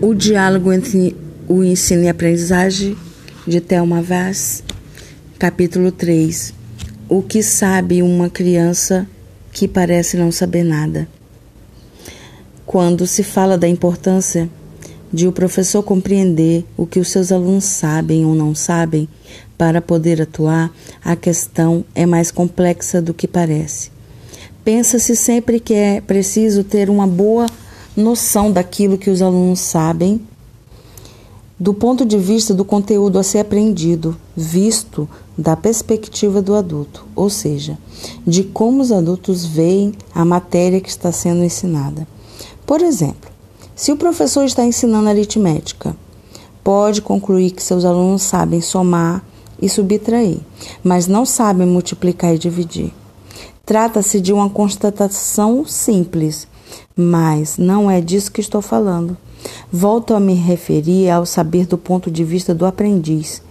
O diálogo entre o ensino e aprendizagem de Thelma Vaz, capítulo 3. O que sabe uma criança que parece não saber nada? Quando se fala da importância de o professor compreender o que os seus alunos sabem ou não sabem para poder atuar, a questão é mais complexa do que parece. Pensa-se sempre que é preciso ter uma boa noção daquilo que os alunos sabem, do ponto de vista do conteúdo a ser aprendido, visto da perspectiva do adulto, ou seja, de como os adultos veem a matéria que está sendo ensinada. Por exemplo, se o professor está ensinando aritmética, pode concluir que seus alunos sabem somar e subtrair, mas não sabem multiplicar e dividir. Trata-se de uma constatação simples, mas não é disso que estou falando. Volto a me referir ao saber do ponto de vista do aprendiz,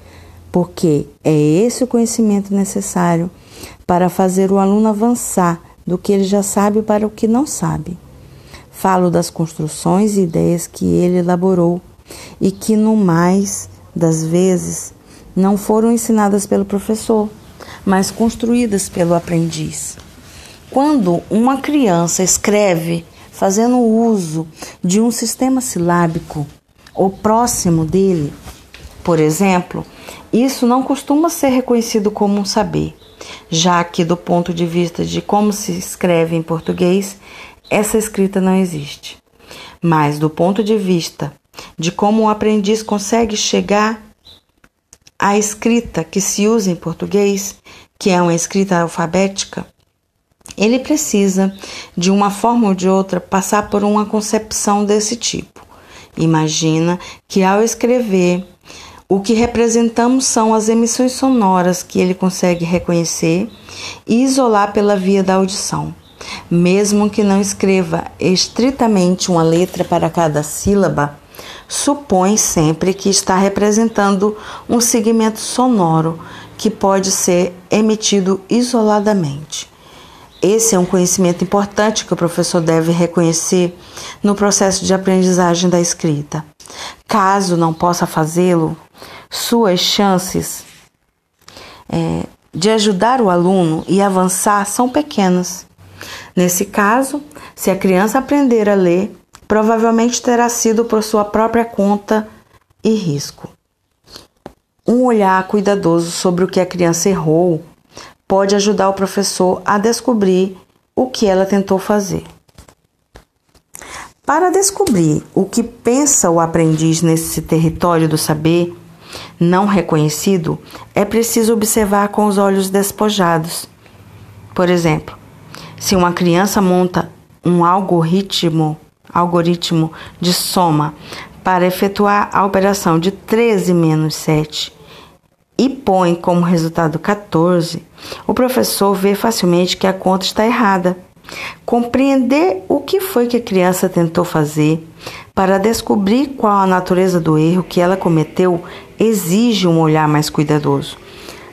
porque é esse o conhecimento necessário para fazer o aluno avançar do que ele já sabe para o que não sabe. Falo das construções e ideias que ele elaborou e que, no mais das vezes, não foram ensinadas pelo professor, mas construídas pelo aprendiz. Quando uma criança escreve fazendo uso de um sistema silábico ou próximo dele, por exemplo, isso não costuma ser reconhecido como um saber, já que, do ponto de vista de como se escreve em português, essa escrita não existe. Mas, do ponto de vista de como o aprendiz consegue chegar à escrita que se usa em português, que é uma escrita alfabética, ele precisa, de uma forma ou de outra, passar por uma concepção desse tipo. Imagina que ao escrever, o que representamos são as emissões sonoras que ele consegue reconhecer e isolar pela via da audição. Mesmo que não escreva estritamente uma letra para cada sílaba, supõe sempre que está representando um segmento sonoro que pode ser emitido isoladamente. Esse é um conhecimento importante que o professor deve reconhecer no processo de aprendizagem da escrita. Caso não possa fazê-lo, suas chances é, de ajudar o aluno e avançar são pequenas. Nesse caso, se a criança aprender a ler, provavelmente terá sido por sua própria conta e risco. Um olhar cuidadoso sobre o que a criança errou pode ajudar o professor a descobrir o que ela tentou fazer. Para descobrir o que pensa o aprendiz nesse território do saber não reconhecido, é preciso observar com os olhos despojados. Por exemplo, se uma criança monta um algoritmo, algoritmo de soma para efetuar a operação de 13 menos 7 e põe como resultado 14, o professor vê facilmente que a conta está errada. Compreender o que foi que a criança tentou fazer para descobrir qual a natureza do erro que ela cometeu exige um olhar mais cuidadoso.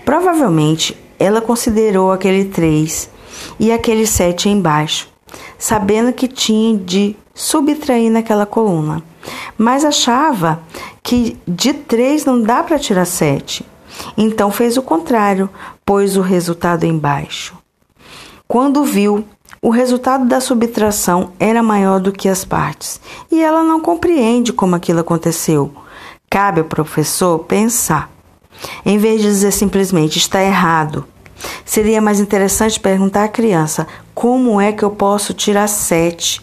Provavelmente ela considerou aquele 3 e aquele 7 embaixo, sabendo que tinha de subtrair naquela coluna, mas achava que de 3 não dá para tirar 7 então fez o contrário, pôs o resultado embaixo. Quando viu, o resultado da subtração era maior do que as partes e ela não compreende como aquilo aconteceu. Cabe ao professor pensar. Em vez de dizer simplesmente está errado, seria mais interessante perguntar à criança como é que eu posso tirar sete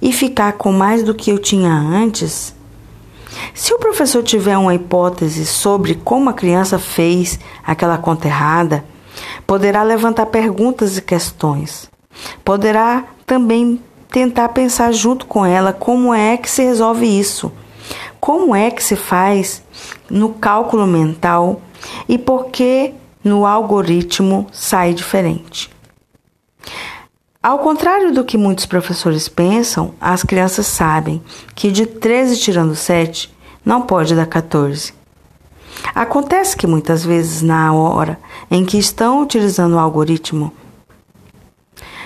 e ficar com mais do que eu tinha antes? Se o professor tiver uma hipótese sobre como a criança fez aquela conta errada, poderá levantar perguntas e questões. Poderá também tentar pensar junto com ela como é que se resolve isso. Como é que se faz no cálculo mental e por que no algoritmo sai diferente. Ao contrário do que muitos professores pensam, as crianças sabem que de 13 tirando 7 não pode dar 14. Acontece que muitas vezes, na hora em que estão utilizando o algoritmo,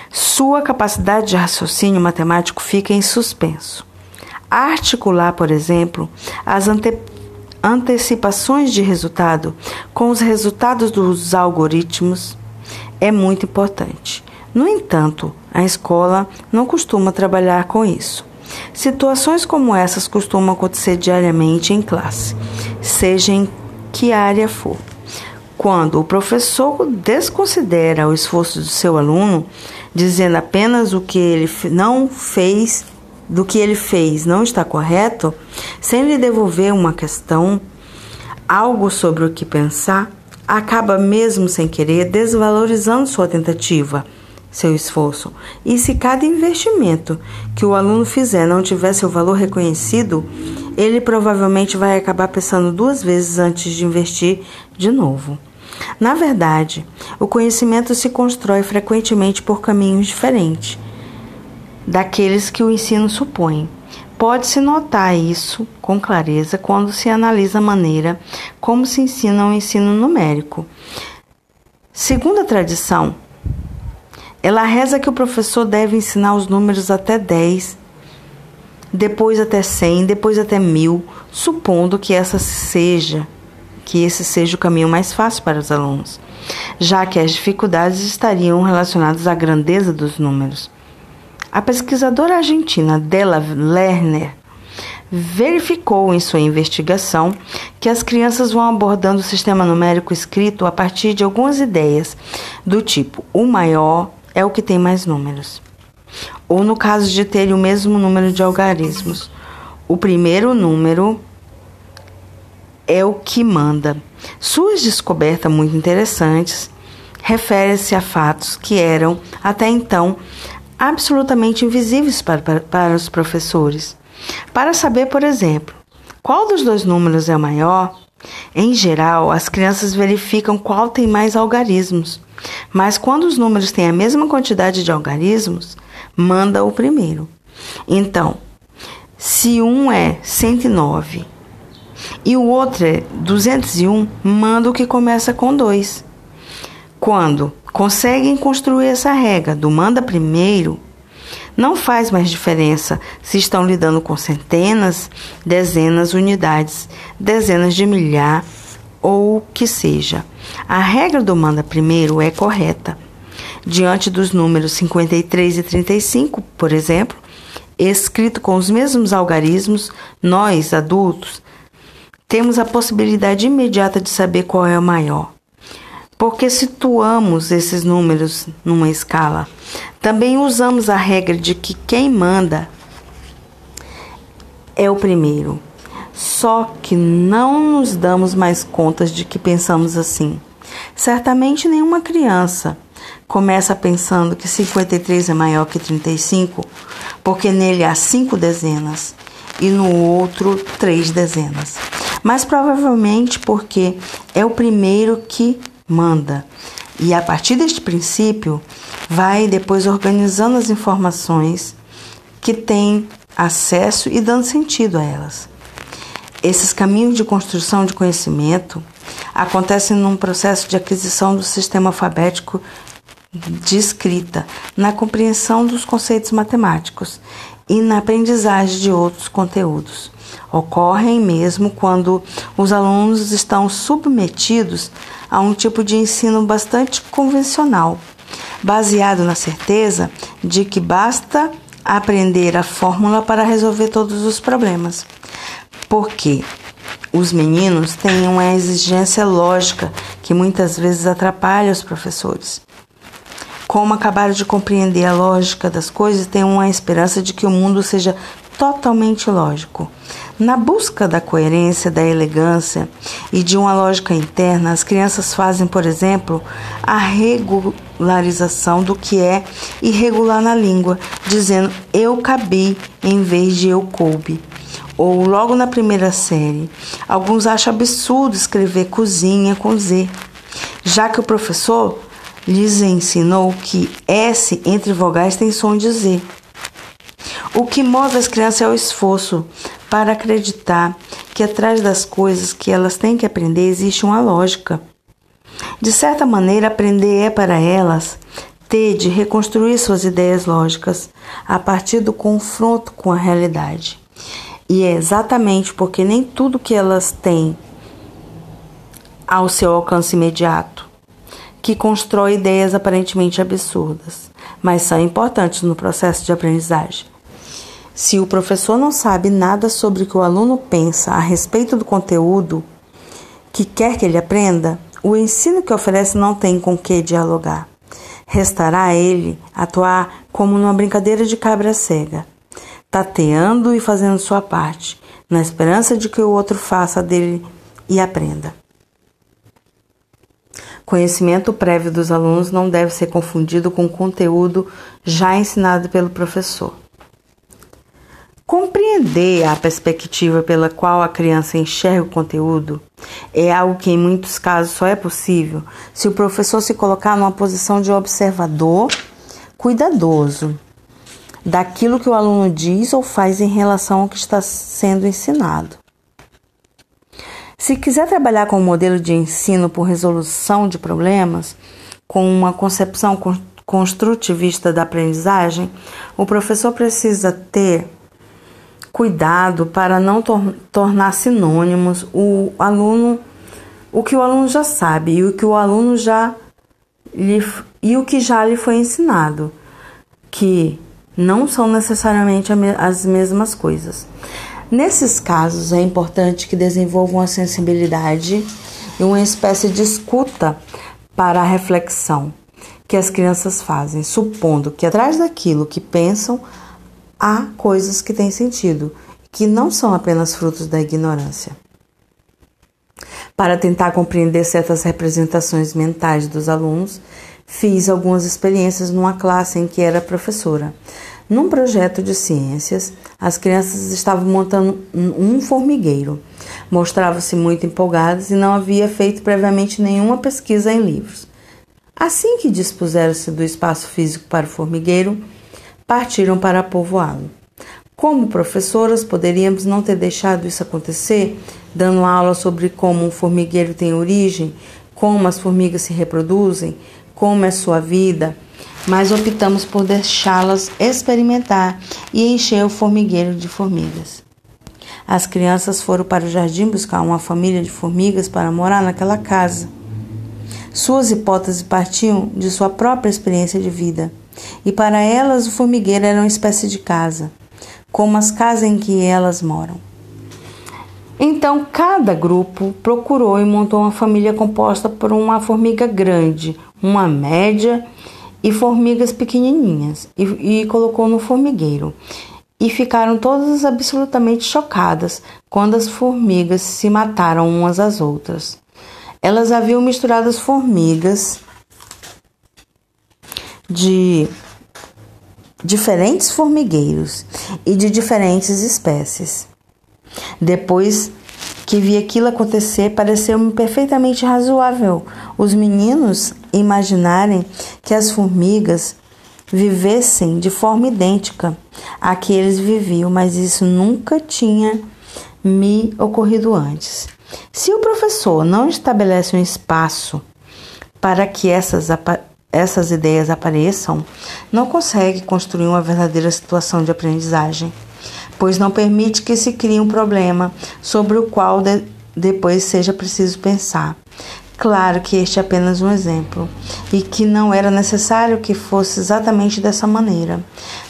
sua capacidade de raciocínio matemático fica em suspenso. Articular, por exemplo, as ante antecipações de resultado com os resultados dos algoritmos é muito importante. No entanto, a escola não costuma trabalhar com isso. Situações como essas costumam acontecer diariamente em classe, seja em que área for. Quando o professor desconsidera o esforço do seu aluno, dizendo apenas o que ele não fez, do que ele fez não está correto, sem lhe devolver uma questão, algo sobre o que pensar, acaba mesmo sem querer desvalorizando sua tentativa, seu esforço. E se cada investimento que o aluno fizer não tiver seu valor reconhecido, ele provavelmente vai acabar pensando duas vezes antes de investir de novo. Na verdade, o conhecimento se constrói frequentemente por caminhos diferentes daqueles que o ensino supõe. Pode-se notar isso com clareza quando se analisa a maneira como se ensina o ensino numérico. Segundo a tradição, ela reza que o professor deve ensinar os números até 10, depois até 100, depois até 1000, supondo que essa seja que esse seja o caminho mais fácil para os alunos, já que as dificuldades estariam relacionadas à grandeza dos números. A pesquisadora argentina Della Lerner verificou em sua investigação que as crianças vão abordando o sistema numérico escrito a partir de algumas ideias, do tipo: o maior é o que tem mais números. Ou no caso de terem o mesmo número de algarismos, o primeiro número é o que manda. Suas descobertas muito interessantes referem-se a fatos que eram, até então, absolutamente invisíveis para, para, para os professores. Para saber, por exemplo, qual dos dois números é o maior, em geral, as crianças verificam qual tem mais algarismos. Mas quando os números têm a mesma quantidade de algarismos, manda o primeiro. Então, se um é 109 e o outro é 201, manda o que começa com 2. Quando conseguem construir essa regra do manda primeiro, não faz mais diferença se estão lidando com centenas, dezenas, unidades, dezenas de milhar ou o que seja. A regra do manda primeiro é correta. Diante dos números 53 e 35, por exemplo, escrito com os mesmos algarismos, nós, adultos, temos a possibilidade imediata de saber qual é o maior. Porque situamos esses números numa escala. Também usamos a regra de que quem manda é o primeiro. Só que não nos damos mais contas de que pensamos assim. Certamente nenhuma criança começa pensando que 53 é maior que 35, porque nele há cinco dezenas e no outro três dezenas mas provavelmente porque é o primeiro que manda. E a partir deste princípio, vai depois organizando as informações que tem acesso e dando sentido a elas. Esses caminhos de construção de conhecimento acontecem num processo de aquisição do sistema alfabético de escrita, na compreensão dos conceitos matemáticos e na aprendizagem de outros conteúdos ocorrem mesmo quando os alunos estão submetidos a um tipo de ensino bastante convencional, baseado na certeza de que basta aprender a fórmula para resolver todos os problemas. Porque os meninos têm uma exigência lógica que muitas vezes atrapalha os professores. Como acabaram de compreender a lógica das coisas, têm uma esperança de que o mundo seja totalmente lógico. Na busca da coerência, da elegância e de uma lógica interna, as crianças fazem, por exemplo, a regularização do que é irregular na língua, dizendo eu cabi em vez de eu coube. Ou logo na primeira série, alguns acham absurdo escrever cozinha com Z, já que o professor lhes ensinou que S entre vogais tem som de Z. O que move as crianças é o esforço para acreditar que atrás das coisas que elas têm que aprender existe uma lógica. De certa maneira, aprender é para elas ter de reconstruir suas ideias lógicas a partir do confronto com a realidade. E é exatamente porque nem tudo que elas têm ao seu alcance imediato que constrói ideias aparentemente absurdas, mas são importantes no processo de aprendizagem. Se o professor não sabe nada sobre o que o aluno pensa a respeito do conteúdo que quer que ele aprenda, o ensino que oferece não tem com que dialogar. Restará a ele atuar como numa brincadeira de cabra cega, tateando e fazendo sua parte, na esperança de que o outro faça dele e aprenda. Conhecimento prévio dos alunos não deve ser confundido com conteúdo já ensinado pelo professor. Compreender a perspectiva pela qual a criança enxerga o conteúdo é algo que, em muitos casos, só é possível se o professor se colocar numa posição de observador cuidadoso daquilo que o aluno diz ou faz em relação ao que está sendo ensinado. Se quiser trabalhar com um modelo de ensino por resolução de problemas, com uma concepção construtivista da aprendizagem, o professor precisa ter cuidado para não tor tornar sinônimos o aluno o que o aluno já sabe e o que o aluno já lhe, e o que já lhe foi ensinado, que não são necessariamente as mesmas coisas. Nesses casos, é importante que desenvolvam a sensibilidade e uma espécie de escuta para a reflexão que as crianças fazem, supondo que atrás daquilo que pensam há coisas que têm sentido, que não são apenas frutos da ignorância. Para tentar compreender certas representações mentais dos alunos, fiz algumas experiências numa classe em que era professora. Num projeto de ciências, as crianças estavam montando um formigueiro. Mostravam-se muito empolgadas e não havia feito previamente nenhuma pesquisa em livros. Assim que dispuseram-se do espaço físico para o formigueiro, partiram para povoá-lo. Como professoras, poderíamos não ter deixado isso acontecer, dando aula sobre como um formigueiro tem origem, como as formigas se reproduzem, como é sua vida, mas optamos por deixá-las experimentar e encher o formigueiro de formigas. As crianças foram para o jardim buscar uma família de formigas para morar naquela casa. Suas hipóteses partiam de sua própria experiência de vida e para elas o formigueiro era uma espécie de casa, como as casas em que elas moram. Então, cada grupo procurou e montou uma família composta por uma formiga grande, uma média e formigas pequenininhas, e, e colocou no formigueiro. E ficaram todas absolutamente chocadas quando as formigas se mataram umas às outras. Elas haviam misturado as formigas de diferentes formigueiros e de diferentes espécies. Depois que vi aquilo acontecer, pareceu-me perfeitamente razoável os meninos imaginarem que as formigas vivessem de forma idêntica à que eles viviam, mas isso nunca tinha me ocorrido antes. Se o professor não estabelece um espaço para que essas essas ideias apareçam, não consegue construir uma verdadeira situação de aprendizagem, pois não permite que se crie um problema sobre o qual de, depois seja preciso pensar. Claro que este é apenas um exemplo e que não era necessário que fosse exatamente dessa maneira,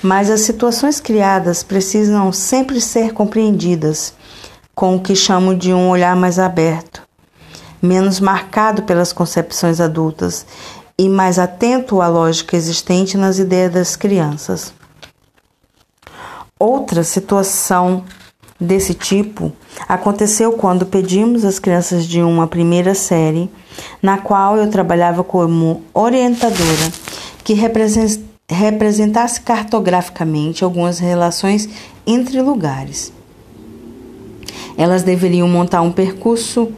mas as situações criadas precisam sempre ser compreendidas com o que chamo de um olhar mais aberto, menos marcado pelas concepções adultas e mais atento à lógica existente nas ideias das crianças. Outra situação desse tipo aconteceu quando pedimos às crianças de uma primeira série, na qual eu trabalhava como orientadora, que representasse cartograficamente algumas relações entre lugares. Elas deveriam montar um percurso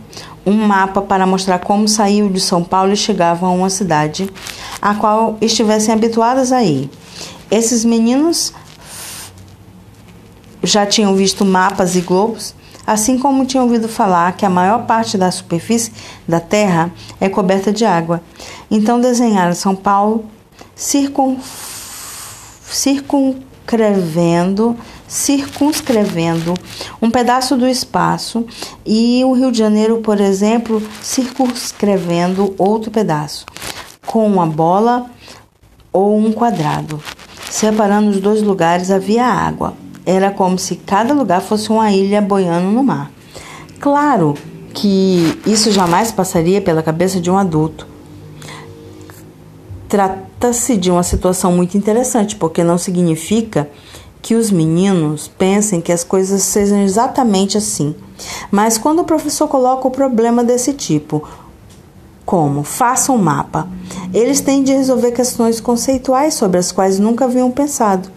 um mapa para mostrar como saiu de São Paulo e chegavam a uma cidade a qual estivessem habituadas a ir. Esses meninos já tinham visto mapas e globos, assim como tinham ouvido falar que a maior parte da superfície da Terra é coberta de água. Então desenharam São Paulo circun, circun, circunscrevendo, circunscrevendo um pedaço do espaço e o Rio de Janeiro, por exemplo, circunscrevendo outro pedaço com uma bola ou um quadrado. Separando os dois lugares havia água. Era como se cada lugar fosse uma ilha boiando no mar. Claro que isso jamais passaria pela cabeça de um adulto. Trata-se de uma situação muito interessante, porque não significa que os meninos pensem que as coisas sejam exatamente assim. Mas quando o professor coloca o problema desse tipo, como faça um mapa, eles têm de resolver questões conceituais sobre as quais nunca haviam pensado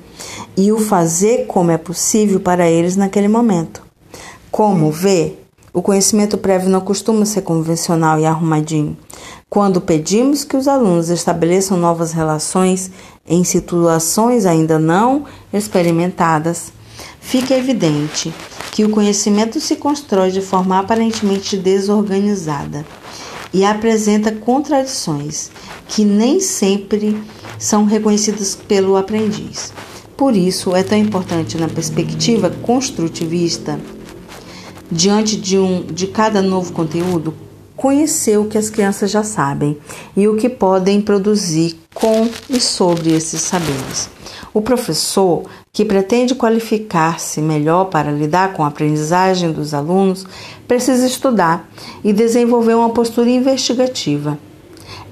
e o fazer como é possível para eles naquele momento. Como ver o conhecimento prévio não costuma ser convencional e arrumadinho. Quando pedimos que os alunos estabeleçam novas relações em situações ainda não experimentadas, fica evidente que o conhecimento se constrói de forma aparentemente desorganizada e apresenta contradições que nem sempre são reconhecidas pelo aprendiz. Por isso, é tão importante, na perspectiva construtivista, diante de, um, de cada novo conteúdo, conhecer o que as crianças já sabem e o que podem produzir com e sobre esses saberes. O professor, que pretende qualificar-se melhor para lidar com a aprendizagem dos alunos, precisa estudar e desenvolver uma postura investigativa.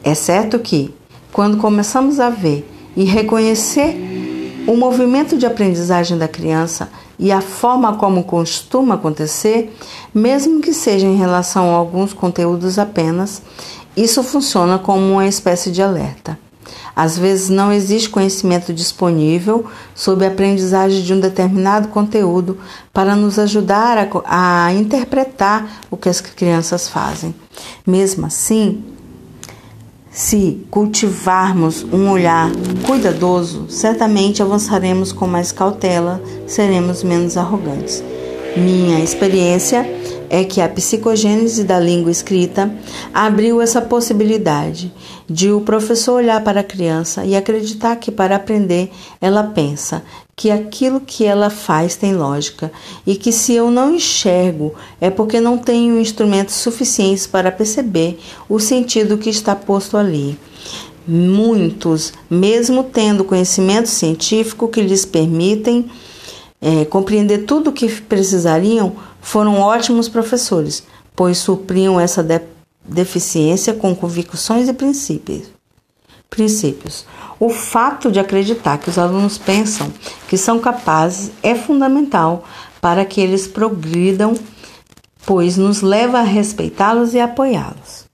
É certo que, quando começamos a ver e reconhecer o movimento de aprendizagem da criança, e a forma como costuma acontecer, mesmo que seja em relação a alguns conteúdos apenas, isso funciona como uma espécie de alerta. Às vezes não existe conhecimento disponível sobre a aprendizagem de um determinado conteúdo para nos ajudar a, a interpretar o que as crianças fazem. Mesmo assim, se cultivarmos um olhar cuidadoso, certamente avançaremos com mais cautela, seremos menos arrogantes. Minha experiência é que a psicogênese da língua escrita abriu essa possibilidade de o professor olhar para a criança e acreditar que para aprender ela pensa, que aquilo que ela faz tem lógica e que se eu não enxergo é porque não tenho instrumentos suficientes para perceber o sentido que está posto ali. Muitos, mesmo tendo conhecimento científico que lhes permitem é, compreender tudo o que precisariam, foram ótimos professores, pois supriam essa de deficiência com convicções e princípios. Princípios. O fato de acreditar que os alunos pensam que são capazes é fundamental para que eles progridam, pois nos leva a respeitá-los e apoiá-los.